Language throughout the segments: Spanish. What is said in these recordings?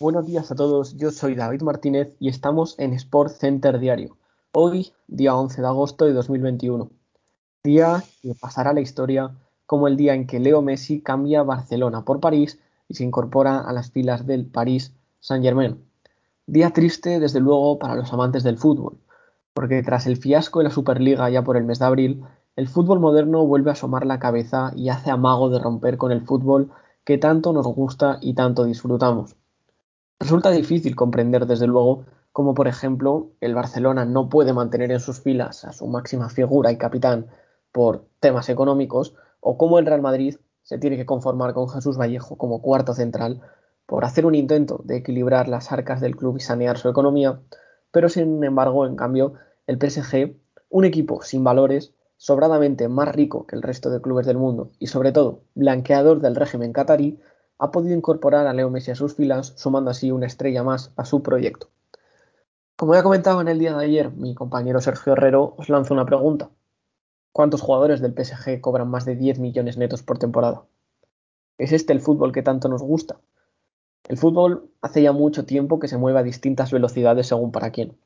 Buenos días a todos, yo soy David Martínez y estamos en Sport Center Diario. Hoy, día 11 de agosto de 2021. Día que pasará la historia como el día en que Leo Messi cambia Barcelona por París y se incorpora a las filas del París Saint-Germain. Día triste, desde luego, para los amantes del fútbol, porque tras el fiasco de la Superliga ya por el mes de abril, el fútbol moderno vuelve a asomar la cabeza y hace amago de romper con el fútbol que tanto nos gusta y tanto disfrutamos. Resulta difícil comprender, desde luego, cómo, por ejemplo, el Barcelona no puede mantener en sus filas a su máxima figura y capitán por temas económicos, o cómo el Real Madrid se tiene que conformar con Jesús Vallejo como cuarto central por hacer un intento de equilibrar las arcas del club y sanear su economía, pero sin embargo, en cambio, el PSG, un equipo sin valores, sobradamente más rico que el resto de clubes del mundo y sobre todo blanqueador del régimen catarí, ha podido incorporar a Leo Messi a sus filas, sumando así una estrella más a su proyecto. Como ya comentaba en el día de ayer mi compañero Sergio Herrero, os lanzo una pregunta. ¿Cuántos jugadores del PSG cobran más de 10 millones netos por temporada? ¿Es este el fútbol que tanto nos gusta? El fútbol hace ya mucho tiempo que se mueve a distintas velocidades según para quién.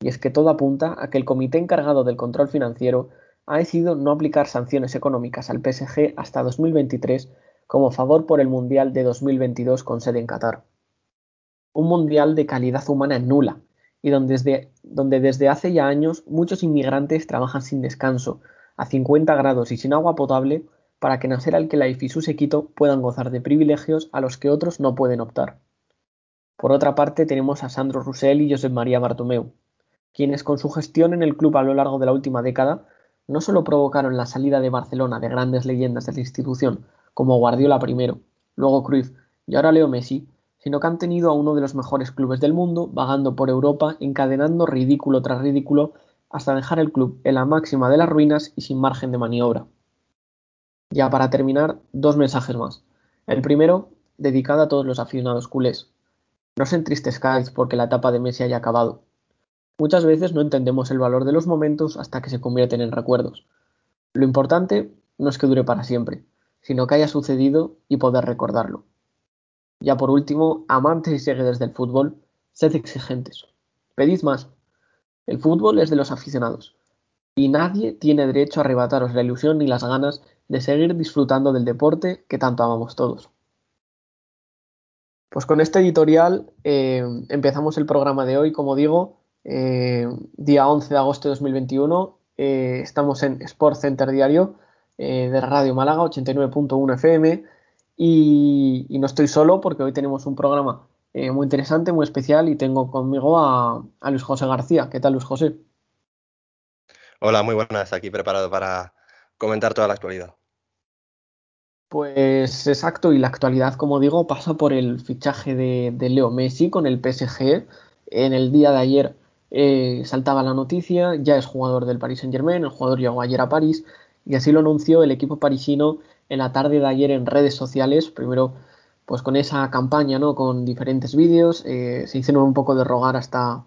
Y es que todo apunta a que el comité encargado del control financiero ha decidido no aplicar sanciones económicas al PSG hasta 2023 como favor por el Mundial de 2022 con sede en Qatar. Un Mundial de calidad humana nula y donde desde, donde desde hace ya años muchos inmigrantes trabajan sin descanso, a 50 grados y sin agua potable para que Nasser al-Khelaifi y su sequito puedan gozar de privilegios a los que otros no pueden optar. Por otra parte, tenemos a Sandro Roussel y Josep María Bartomeu, quienes con su gestión en el club a lo largo de la última década no solo provocaron la salida de Barcelona de grandes leyendas de la institución, como Guardiola primero, luego Cruyff y ahora Leo Messi, sino que han tenido a uno de los mejores clubes del mundo vagando por Europa, encadenando ridículo tras ridículo hasta dejar el club en la máxima de las ruinas y sin margen de maniobra. Ya para terminar, dos mensajes más. El primero, dedicado a todos los aficionados culés. No os entristezcáis porque la etapa de Messi haya acabado. Muchas veces no entendemos el valor de los momentos hasta que se convierten en recuerdos. Lo importante no es que dure para siempre, sino que haya sucedido y poder recordarlo. Ya por último, amantes y seguidores del fútbol, sed exigentes. Pedid más. El fútbol es de los aficionados, y nadie tiene derecho a arrebataros la ilusión ni las ganas de seguir disfrutando del deporte que tanto amamos todos. Pues con este editorial eh, empezamos el programa de hoy, como digo, eh, día 11 de agosto de 2021. Eh, estamos en Sport Center Diario de Radio Málaga 89.1 FM y, no estoy solo porque hoy tenemos un programa muy interesante, muy especial y tengo conmigo a, a Luis José García. ¿Qué tal, Luis José? Hola, muy buenas. Aquí preparado para comentar toda la actualidad. Pues exacto, y la actualidad, como digo, pasa por el fichaje de, Leo Messi con el PSG. En el día de ayer eh, saltaba la noticia, ya es jugador del Paris Saint Germain, el jugador llegó ayer a París y así lo anunció el equipo parisino en la tarde de ayer en redes sociales, primero pues con esa campaña, ¿no? Con diferentes vídeos, eh, se hicieron un poco de rogar hasta,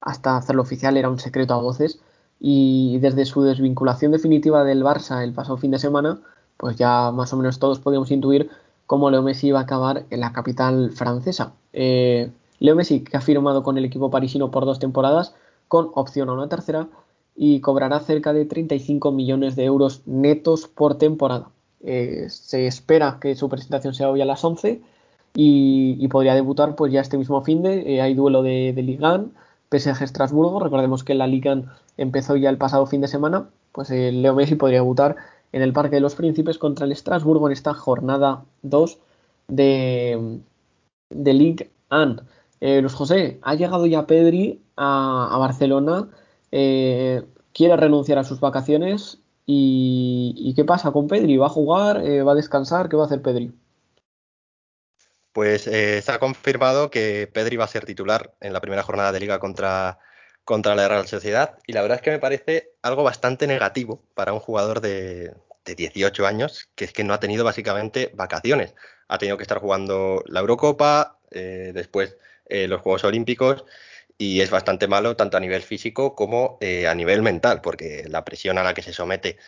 hasta hacerlo oficial, era un secreto a voces, y desde su desvinculación definitiva del Barça el pasado fin de semana, pues ya más o menos todos podíamos intuir cómo Leo Messi iba a acabar en la capital francesa. Eh, Leo Messi, que ha firmado con el equipo parisino por dos temporadas, con opción a una tercera, y cobrará cerca de 35 millones de euros netos por temporada. Eh, se espera que su presentación sea hoy a las 11 y, podría debutar pues ya este mismo fin de. Eh, hay duelo de, de Ligue 1 PSG Estrasburgo. Recordemos que la Liga empezó ya el pasado fin de semana. Pues el Leo Messi podría debutar en el Parque de los Príncipes contra el Estrasburgo en esta jornada 2 de, de Ligue 1. Eh, Luis José, ha llegado ya Pedri a, Barcelona. Eh, quiere renunciar a sus vacaciones. Y, qué pasa con Pedri? ¿Va a jugar? Eh, ¿Va a descansar? ¿Qué va a hacer Pedri? Pues eh, se ha confirmado que Pedri va a ser titular en la primera jornada de liga contra, contra la Real Sociedad y la verdad es que me parece algo bastante negativo para un jugador de, 18 años, que es que no ha tenido básicamente vacaciones. Ha tenido que estar jugando la Eurocopa, después los Juegos Olímpicos y es bastante malo tanto a nivel físico como a nivel mental, porque la presión a la que se somete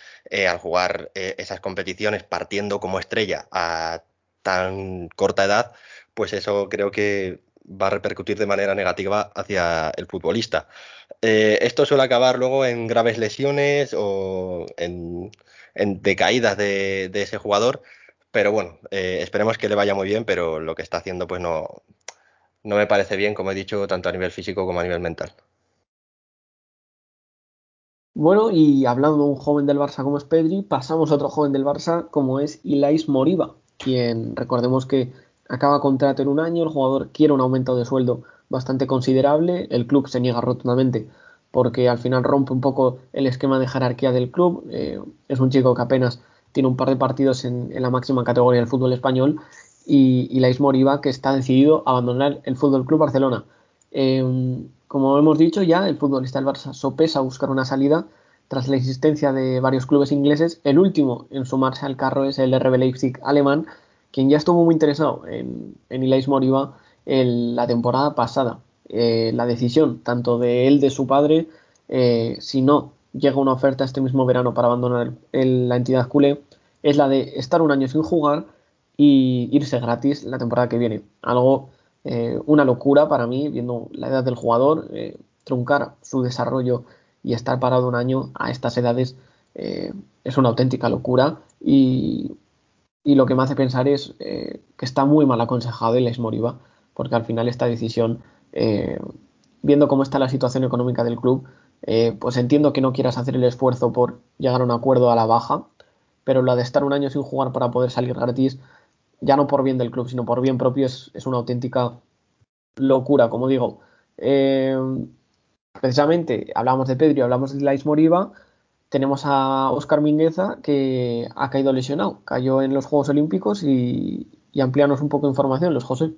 al jugar esas competiciones partiendo como estrella a tan corta edad, pues eso creo que va a repercutir de manera negativa hacia el futbolista. Eh, esto suele acabar luego en graves lesiones o en, decaídas de, ese jugador, pero bueno, eh, esperemos que le vaya muy bien, pero lo que está haciendo pues no, no me parece bien, como he dicho, tanto a nivel físico como a nivel mental. Bueno, y hablando de un joven del Barça como es Pedri, pasamos a otro joven del Barça como es Ilais Moriba, quien recordemos que acaba contrato en un año, el jugador quiere un aumento de sueldo bastante considerable, el club se niega rotundamente porque al final rompe un poco el esquema de jerarquía del club, eh, es un chico que apenas tiene un par de partidos en, la máxima categoría del fútbol español y, y Moriba que está decidido a abandonar el Fútbol Club Barcelona. Em, como hemos dicho ya, el futbolista del Barça sopesa buscar una salida tras la existencia de varios clubes ingleses. El último en sumarse al carro es el RB Leipzig alemán, quien ya estuvo muy interesado en, en Ilais Moriba la temporada pasada. Eh, la decisión, tanto de él, de su padre, eh, si no llega una oferta este mismo verano para abandonar la entidad culé, es la de estar un año sin jugar y irse gratis la temporada que viene. Algo, eh, una locura para mí, viendo la edad del jugador, truncar su desarrollo y estar parado un año a estas edades es una auténtica locura y, lo que me hace pensar es que está muy mal aconsejado el Moriba porque al final esta decisión, eh, viendo cómo está la situación económica del club, eh, pues entiendo que no quieras hacer el esfuerzo por llegar a un acuerdo a la baja, pero la de estar un año sin jugar para poder salir gratis, ya no por bien del club, sino por bien propio, es, una auténtica locura, como digo. Eh, precisamente hablamos de Pedro y hablamos de Lais Moriba, tenemos a Oscar Mingueza que ha caído lesionado, cayó en los Juegos Olímpicos y, y amplianos un poco de información, los José.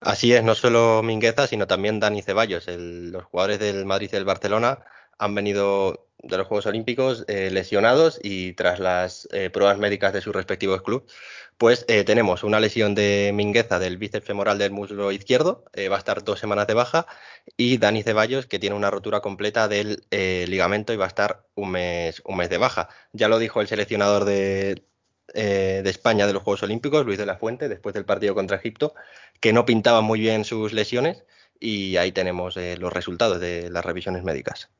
Así es, no solo Mingueza, sino también Dani Ceballos. los jugadores del Madrid y del Barcelona han venido de los Juegos Olímpicos eh, lesionados y tras las eh, pruebas médicas de sus respectivos clubes, pues eh, tenemos una lesión de Mingueza del bíceps femoral del muslo izquierdo, va a estar dos semanas de baja, y Dani Ceballos que tiene una rotura completa del ligamento y va a estar un mes, un mes de baja. Ya lo dijo el seleccionador de, eh, de España de los Juegos Olímpicos, Luis de la Fuente, después del partido contra Egipto, que no pintaban muy bien sus lesiones y ahí tenemos eh, los resultados de las revisiones médicas.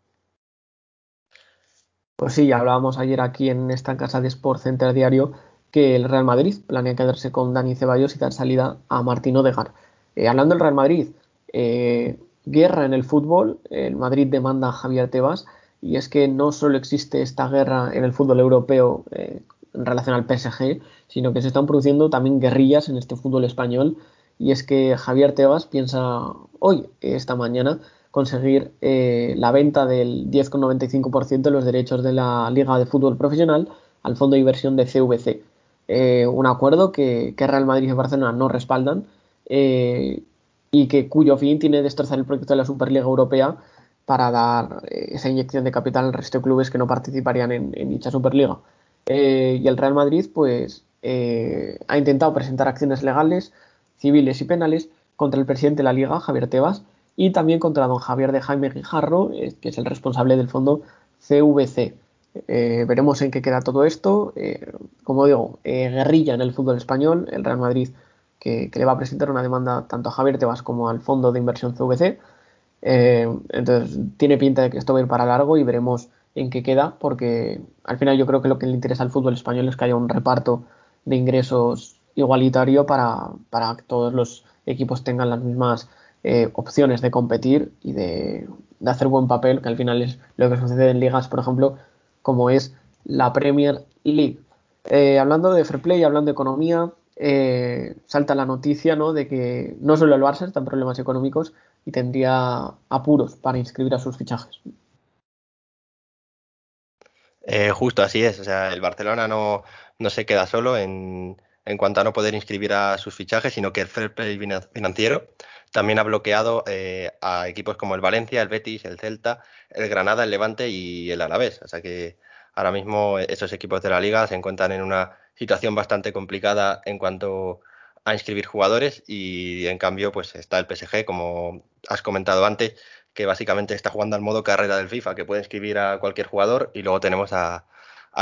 Pues sí, ya hablábamos ayer aquí en esta casa de Sport Center Diario que el Real Madrid planea quedarse con Dani Ceballos y dar salida a Martín Odegar. Eh, hablando del Real Madrid, guerra en el fútbol, el Madrid demanda a Javier Tebas y es que no solo existe esta guerra en el fútbol europeo en relación al PSG, sino que se están produciendo también guerrillas en este fútbol español. Y es que Javier Tebas piensa hoy, esta mañana, conseguir eh, la venta del 10,95% de los derechos de la Liga de Fútbol Profesional al fondo de inversión de CVC. Eh, un acuerdo que, Real Madrid y Barcelona no respaldan eh, y que cuyo fin tiene destrozar el proyecto de la Superliga Europea para dar esa inyección de capital al resto de clubes que no participarían en dicha Superliga. Eh, y el Real Madrid pues eh, ha intentado presentar acciones legales, civiles y penales contra el presidente de la liga, Javier Tebas, y también contra don Javier de Jaime Guijarro, eh, que es el responsable del fondo CVC. Veremos en qué queda todo esto. como digo, guerrilla en el fútbol español, el Real Madrid que, que, le va a presentar una demanda tanto a Javier Tebas como al fondo de inversión CVC. entonces tiene pinta de que esto va a ir para largo y veremos en qué queda, porque al final yo creo que lo que le interesa al fútbol español es que haya un reparto de ingresos igualitario para, que todos los equipos tengan las mismas eh, opciones de competir y de, hacer buen papel, que al final es lo que sucede en ligas, por ejemplo, como es la Premier League. Eh, hablando de fair play, hablando de economía, eh, salta la noticia ¿no? de que no solo el Barça está en problemas económicos y tendría apuros para inscribir a sus fichajes. Eh, justo así es, o sea, el Barcelona no, no se queda solo en, en, cuanto a no poder inscribir a sus fichajes, sino que el fair play financiero también ha bloqueado eh, a equipos como el Valencia, el Betis, el Celta, el Granada, el Levante y el Alavés. O sea que ahora mismo esos equipos de la liga se encuentran en una situación bastante complicada en cuanto a inscribir jugadores y en cambio pues está el PSG, como has comentado antes, que básicamente está jugando al modo carrera del FIFA, que puede inscribir a cualquier jugador, y luego tenemos a,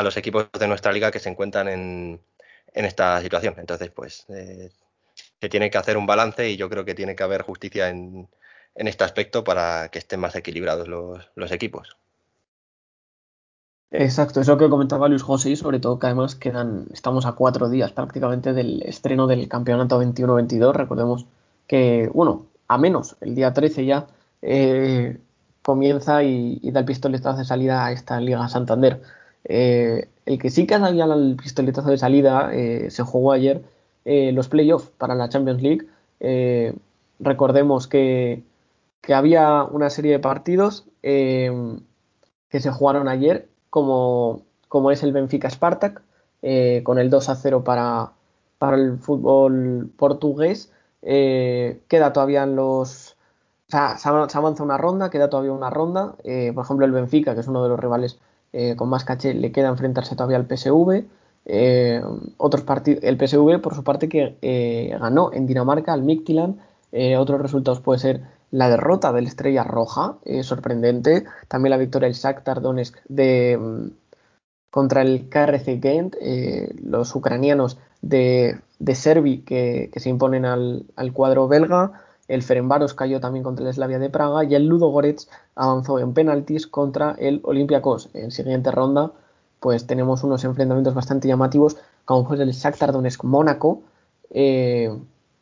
los equipos de nuestra liga que se encuentran en, esta situación. Entonces, pues, eh, se tiene que hacer un balance y yo creo que tiene que haber justicia en, en este aspecto para que estén más equilibrados los, los equipos. Exacto, eso que comentaba Luis José y sobre todo que además quedan, estamos a cuatro días prácticamente del estreno del campeonato 21-22. Recordemos que, bueno, a menos, el día 13 ya eh, comienza y, da el pistoletazo de salida a esta Liga Santander. Eh, el que sí que ya el pistoletazo de salida eh, se jugó ayer los playoffs para la Champions League. recordemos que, que, había una serie de partidos que se jugaron ayer como, como es el Benfica Spartak, eh, con el 2 a 0 para, para el fútbol portugués. Eh, queda todavía en los. Se avanza una ronda, queda todavía una ronda. Eh, por ejemplo, el Benfica, que es uno de los rivales con más caché, le queda enfrentarse todavía al PSV. partidos, el PSV, por su parte, que ganó en Dinamarca al Midtjylland. otros resultados puede ser la derrota del Estrella Roja, eh, sorprendente. También la victoria del Shakhtar Donetsk de, mm, contra el KRC Gent, eh, los ucranianos de, de Servi que, se imponen al, cuadro belga. El Ferenbaros cayó también contra el Slavia de Praga y el Ludo Goretz avanzó en penaltis contra el Olympiacos. En siguiente ronda, pues tenemos unos enfrentamientos bastante llamativos, como fue el Shakhtar Donetsk Mónaco, eh,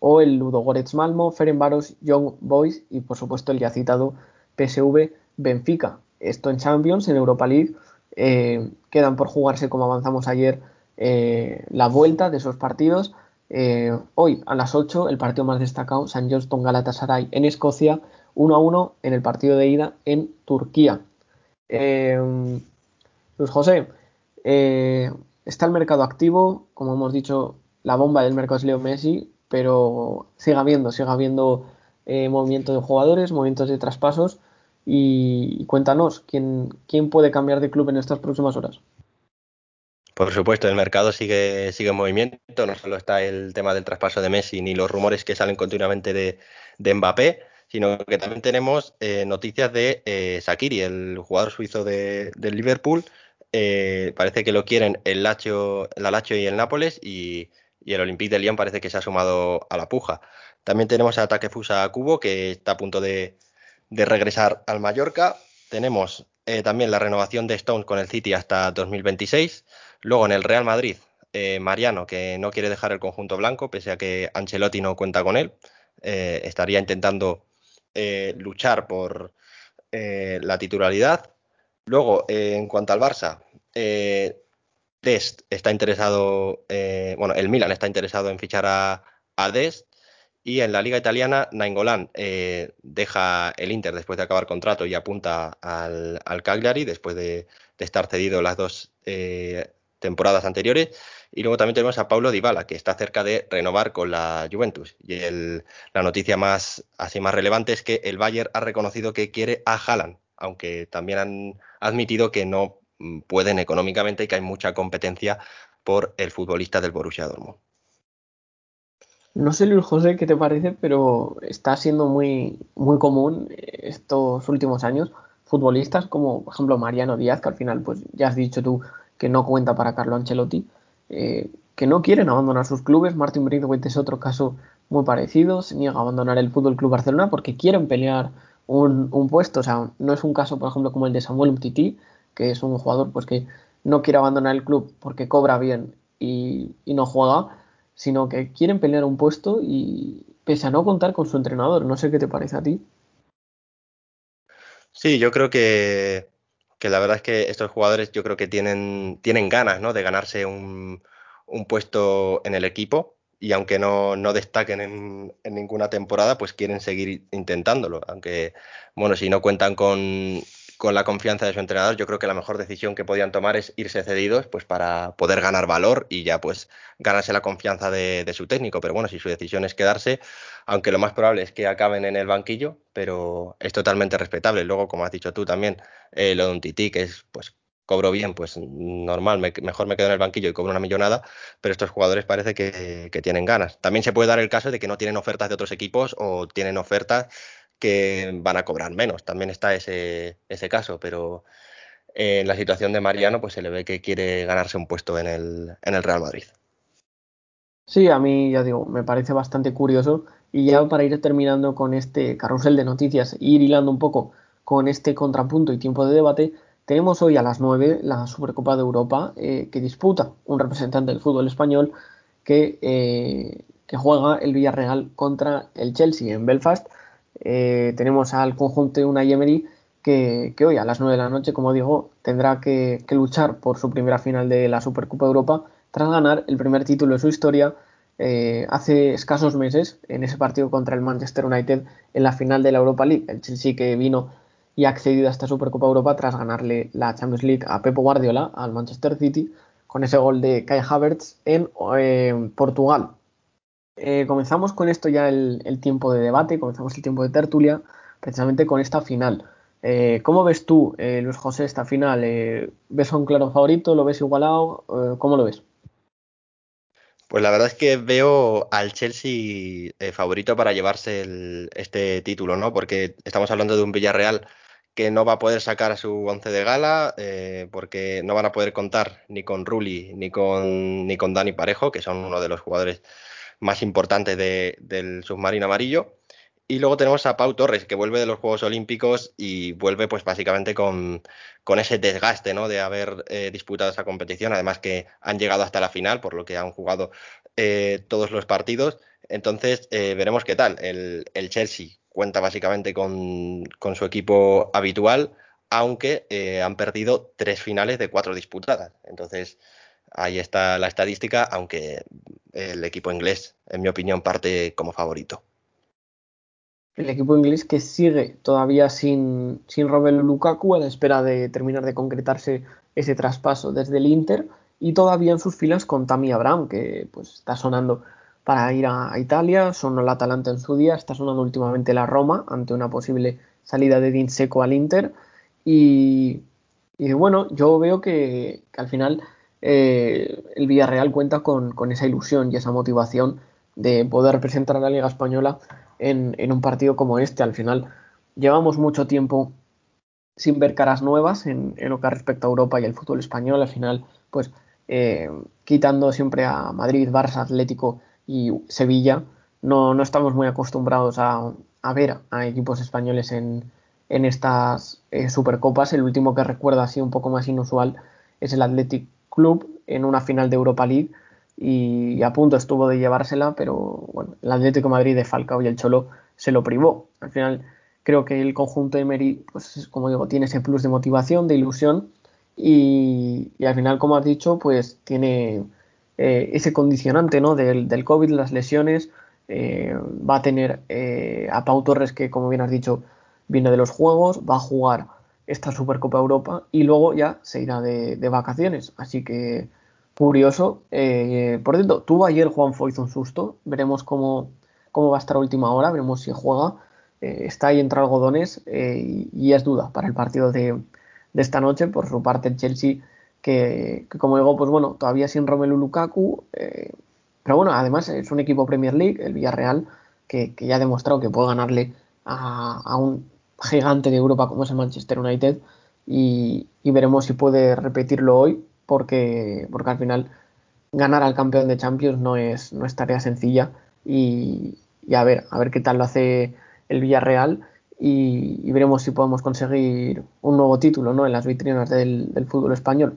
o el Ludogorets Malmo, Ferenbaros, Young Boys y por supuesto el ya citado PSV Benfica. Esto en Champions, en Europa League, eh, quedan por jugarse como avanzamos ayer eh, la vuelta de esos partidos. Eh, hoy a las 8 el partido más destacado, San Johnston Galatasaray en Escocia, 1 a 1 en el partido de ida en Turquía. Luis José, está el mercado activo, como hemos dicho, la bomba del mercado es Leo Messi, pero siga habiendo, siga habiendo eh, movimiento de jugadores, movimientos de traspasos y, cuéntanos, ¿quién, ¿quién puede cambiar de club en estas próximas horas? Por supuesto, el mercado sigue, sigue en movimiento, no solo está el tema del traspaso de Messi ni los rumores que salen continuamente de, de Mbappé, sino que también tenemos eh, noticias de eh, Sakiri, el jugador suizo de, Liverpool. Eh, parece que lo quieren el Lacho, la Lacho y el Nápoles y el Olympique de Lyon parece que se ha sumado a la puja. También tenemos a Takefusa Kubo, que está a punto de, regresar al Mallorca. Tenemos eh, también la renovación de Stone con el City hasta 2026. Luego en el Real Madrid, eh, Mariano, que no quiere dejar el conjunto blanco, pese a que Ancelotti no cuenta con él. Eh, estaría intentando luchar por la titularidad. Luego, en cuanto al Barça, Dest está interesado, eh, bueno, el Milan está interesado en fichar a, Dest y en la liga italiana Nainggolan eh, deja el Inter después de acabar contrato y apunta al, Cagliari después de, estar cedido las dos eh, temporadas anteriores. Y luego también tenemos a Paulo Dybala, que está cerca de renovar con la Juventus. Y la noticia más, así más relevante es que el Bayern ha reconocido que quiere a Haaland, aunque también han admitido que no Mm, pueden económicamente y que hay mucha competencia por el futbolista del Borussia Dortmund. No sé, Luis José, qué te parece, pero está siendo muy, muy común estos últimos años futbolistas como, por ejemplo, Mariano Díaz, que al final, pues ya has dicho tú que no cuenta para Carlo Ancelotti, eh, que no quieren abandonar sus clubes. Martin Braithwaite es otro caso muy parecido, se niega a abandonar el Fútbol Club Barcelona porque quieren pelear un, puesto. O sea, no es un caso, por ejemplo, como el de Samuel Umtiti, que es un jugador pues que no quiere abandonar el club porque cobra bien y, no juega, sino que quieren pelear un puesto y pese a no contar con su entrenador. No sé qué te parece a ti. Sí, yo creo que, la verdad es que estos jugadores yo creo que tienen, tienen ganas ¿no? de ganarse un, un puesto en el equipo y aunque no, no destaquen en, en, ninguna temporada, pues quieren seguir intentándolo. Aunque, bueno, si no cuentan con, con la confianza de su entrenador, yo creo que la mejor decisión que podían tomar es irse cedidos pues para poder ganar valor y ya pues ganarse la confianza de, su técnico. Pero bueno, si su decisión es quedarse, aunque lo más probable es que acaben en el banquillo, pero es totalmente respetable. Luego, como has dicho tú también, eh, lo de un tití, que es pues cobro bien, pues normal, mejor me quedo en el banquillo y cobro una millonada, pero estos jugadores parece que, que tienen ganas. También se puede dar el caso de que no tienen ofertas de otros equipos o tienen ofertas que van a cobrar menos. También está ese, ese caso, pero en la situación de Mariano, pues se le ve que quiere ganarse un puesto en el, en el Real Madrid. Sí, a mí ya digo, me parece bastante curioso. Y ya para ir terminando con este carrusel de noticias, ir hilando un poco con este contrapunto y tiempo de debate, tenemos hoy a las 9 la Supercopa de Europa eh, que disputa un representante del fútbol español que, eh, que, juega el Villarreal contra el Chelsea en Belfast. Eh, tenemos al conjunto de una Emery que, hoy a las 9 de la noche, como digo, tendrá que, luchar por su primera final de la Supercopa Europa tras ganar el primer título de su historia eh, hace escasos meses en ese partido contra el Manchester United en la final de la Europa League. El Chelsea que vino y ha accedido a esta Supercopa Europa tras ganarle la Champions League a Pepo Guardiola, al Manchester City, con ese gol de Kai Havertz en eh, Portugal. Eh, comenzamos con esto ya el, tiempo de debate, comenzamos el tiempo de tertulia, precisamente con esta final. Eh, ¿Cómo ves tú, eh, Luis José, esta final? ¿Ves a un claro favorito? ¿Lo ves igualado? ¿Cómo lo ves? Pues la verdad es que veo al Chelsea favorito para llevarse este título, ¿no? Porque estamos hablando de un Villarreal que no va a poder sacar a su once de gala, porque no van a poder contar ni con Rulli ni con, ni con Dani Parejo, que son uno de los jugadores más importantes de, del submarino amarillo. Y luego tenemos a Pau Torres, que vuelve de los Juegos Olímpicos y vuelve, pues básicamente con, con ese desgaste, ¿no? De haber eh, disputado esa competición. Además que han llegado hasta la final, por lo que han jugado eh, todos los partidos. Entonces, eh, veremos qué tal. El, el Chelsea cuenta básicamente con, con, su equipo habitual, aunque eh, han perdido tres finales de cuatro disputadas. Entonces, ahí está la estadística, aunque el equipo inglés, en mi opinión, parte como favorito. El equipo inglés que sigue todavía sin, sin Romelu Lukaku a la espera de terminar de concretarse ese traspaso desde el Inter y todavía en sus filas con Tammy Abraham que pues está sonando para ir a, Italia, sonó el Atalanta en su día, está sonando últimamente la Roma ante una posible salida de Din Seco al Inter y, bueno, yo veo que al final eh, el Villarreal cuenta con, esa ilusión y esa motivación de poder representar a la Liga Española en, un partido como este. Al final llevamos mucho tiempo sin ver caras nuevas en, en lo que respecta a Europa y el fútbol español. Al final, pues eh, quitando siempre a Madrid, Barça, Atlético y Sevilla, no, estamos muy acostumbrados a, ver a equipos españoles en, en estas eh, Supercopas. El último que recuerdo así un poco más inusual es el Athletic Club en una final de Europa League y a punto estuvo de llevársela, pero bueno, el Atlético Madrid de Falcao y el Cholo se lo privó. Al final creo que el conjunto de Emery, pues como digo, tiene ese plus de motivación, de ilusión y, al final, como has dicho, pues tiene eh, ese condicionante ¿no? del, del, COVID, las lesiones, eh, va a tener eh, a Pau Torres que, como bien has dicho, viene de los Juegos, va a jugar esta Supercopa Europa y luego ya se irá de, vacaciones. Así que curioso. Eh, por cierto, tuvo ayer Juan hizo un susto. Veremos cómo, cómo va a estar a última hora, veremos si juega. Eh, está ahí entre algodones eh, y, es duda para el partido de, esta noche. Por su parte, el Chelsea, que, como digo, pues bueno, todavía sin Romelu Lukaku. Pero bueno, además es un equipo Premier League, el Villarreal, que, que ya ha demostrado que puede ganarle a, a, un gigante de Europa como es el Manchester United. Y, veremos si puede repetirlo hoy porque, porque al final ganar al campeón de Champions no es, no es tarea sencilla y, a ver, a ver qué tal lo hace el Villarreal y, veremos si podemos conseguir un nuevo título ¿no? en las vitrinas del, del fútbol español.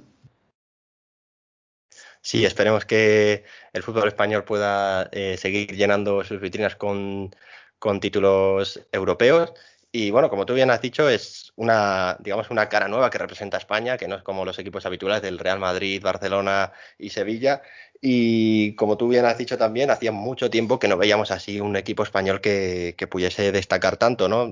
Sí, esperemos que el fútbol español pueda eh, seguir llenando sus vitrinas con, con títulos europeos y bueno, como tú bien has dicho, es una, digamos, una cara nueva que representa a España, que no es como los equipos habituales del Real Madrid, Barcelona y Sevilla. Y como tú bien has dicho también, hacía mucho tiempo que no veíamos así un equipo español que, que pudiese destacar tanto, ¿no?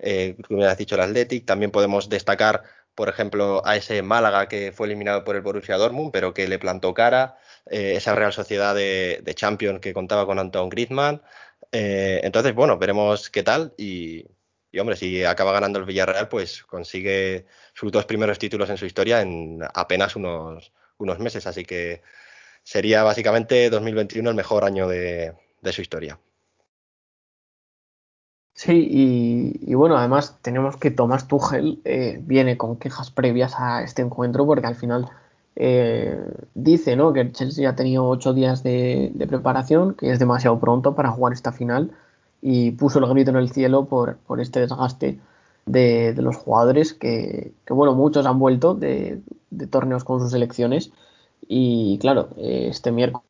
Eh, tú bien has dicho el Athletic, también podemos destacar, por ejemplo, a ese Málaga que fue eliminado por el Borussia Dortmund, pero que le plantó cara, eh, esa Real Sociedad de, Champions que contaba con Anton Griezmann. Eh, entonces, bueno, veremos qué tal y, y hombre, si acaba ganando el Villarreal, pues consigue sus dos primeros títulos en su historia en apenas unos, unos meses. Así que sería básicamente 2021 el mejor año de, de su historia. Sí, y, bueno, además tenemos que Tomás Tuchel eh, viene con quejas previas a este encuentro porque al final dice ¿no? que el Chelsea ha tenido ocho días de, preparación, que es demasiado pronto para jugar esta final, y puso el grito en el cielo por, por este desgaste de, los jugadores que, bueno, muchos han vuelto de, torneos con sus selecciones. Y claro, este miércoles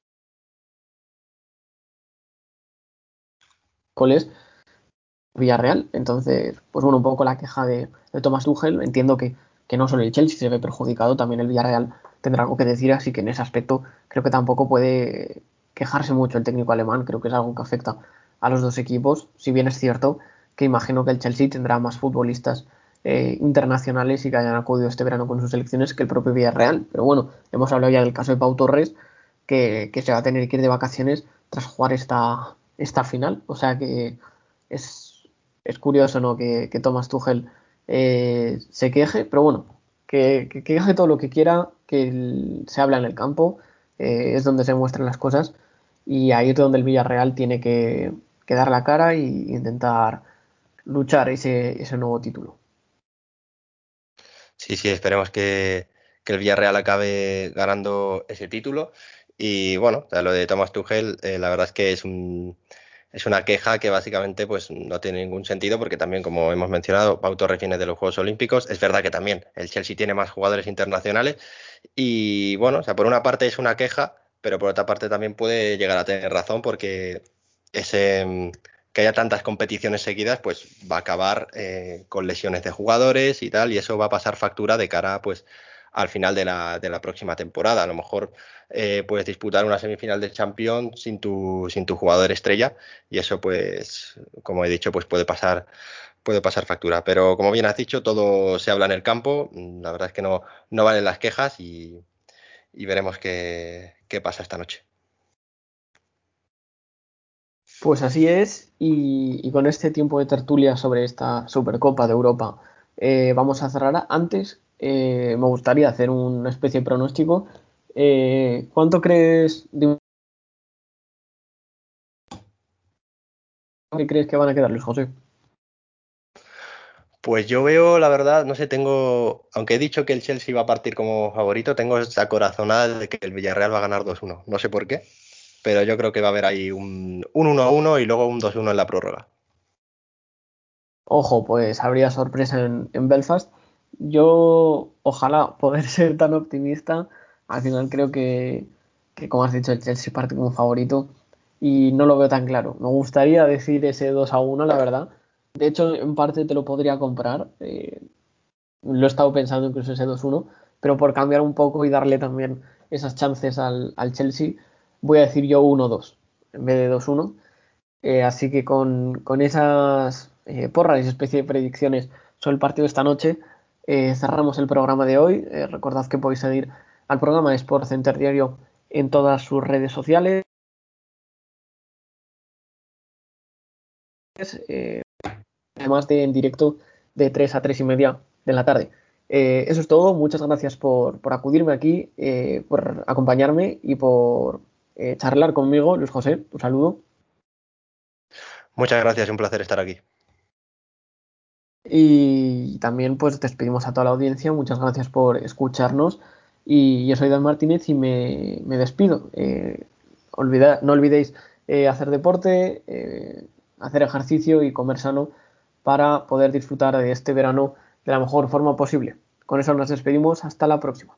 Villarreal, entonces, pues bueno, un poco la queja de, de Thomas Tuchel, entiendo que, que no solo el Chelsea se ve perjudicado, también el Villarreal tendrá algo que decir, así que en ese aspecto creo que tampoco puede quejarse mucho el técnico alemán, creo que es algo que afecta a los dos equipos, si bien es cierto que imagino que el Chelsea tendrá más futbolistas eh, internacionales y que hayan acudido este verano con sus selecciones que el propio Villarreal. Pero bueno, hemos hablado ya del caso de Pau Torres, que, se va a tener que ir de vacaciones tras jugar esta, esta final. O sea que es, curioso ¿no? que, que Thomas Tuchel eh, se queje, pero bueno, que, que, queje todo lo que quiera, que se habla en el campo, eh, es donde se muestran las cosas y ahí es donde el Villarreal tiene que, que dar la cara e intentar luchar ese, nuevo título. Sí, sí, esperemos que, el Villarreal acabe ganando ese título. Y bueno, lo de Thomas Tuchel, eh, la verdad es que es un, es una queja que básicamente pues no tiene ningún sentido porque también como hemos mencionado Pau Torres viene de los Juegos Olímpicos es verdad que también el Chelsea tiene más jugadores internacionales y bueno o sea por una parte es una queja pero por otra parte también puede llegar a tener razón porque ese que haya tantas competiciones seguidas, pues va a acabar eh, con lesiones de jugadores y tal, y eso va a pasar factura de cara, pues, al final de la, de la próxima temporada. A lo mejor eh, puedes disputar una semifinal de Champions sin tu, sin tu jugador estrella, y eso, pues, como he dicho, pues puede pasar puede pasar factura. Pero como bien has dicho, todo se habla en el campo. La verdad es que no, no valen las quejas y, veremos qué pasa esta noche. Pues así es, y, con este tiempo de tertulia sobre esta Supercopa de Europa eh, vamos a cerrar. Antes eh, me gustaría hacer una especie de pronóstico. Eh, ¿Cuánto crees de ¿Qué crees que van a quedar, Luis José? Pues yo veo, la verdad, no sé, tengo, aunque he dicho que el Chelsea va a partir como favorito, tengo esa corazonada de que el Villarreal va a ganar 2-1. No sé por qué, pero yo creo que va a haber ahí un 1-1 y luego un 2-1 en la prórroga. Ojo, pues habría sorpresa en, Belfast. Yo, ojalá poder ser tan optimista. Al final creo que, como has dicho, el Chelsea parte como favorito y no lo veo tan claro. Me gustaría decir ese 2 1, la verdad. De hecho, en parte te lo podría comprar. Eh, lo he estado pensando incluso ese 2-1, pero por cambiar un poco y darle también esas chances al Chelsea, voy a decir yo 1-2 en vez de 2-1. Eh, así que con, esas eh, porras y especie de predicciones sobre el partido de esta noche, eh, cerramos el programa de hoy. recordad que podéis seguir al programa de Sport Center Diario en todas sus redes sociales. además de en directo de 3 a 3 y media de la tarde. eso es todo. Muchas gracias por, por acudirme aquí, por acompañarme y por eh, charlar conmigo. Luis José, un saludo. Muchas gracias, un placer estar aquí. Y también pues despedimos a toda la audiencia, muchas gracias por escucharnos y yo soy Dan Martínez y me, despido. Eh, no olvidéis eh, hacer deporte, hacer ejercicio y comer sano para poder disfrutar de este verano de la mejor forma posible. Con eso nos despedimos, hasta la próxima.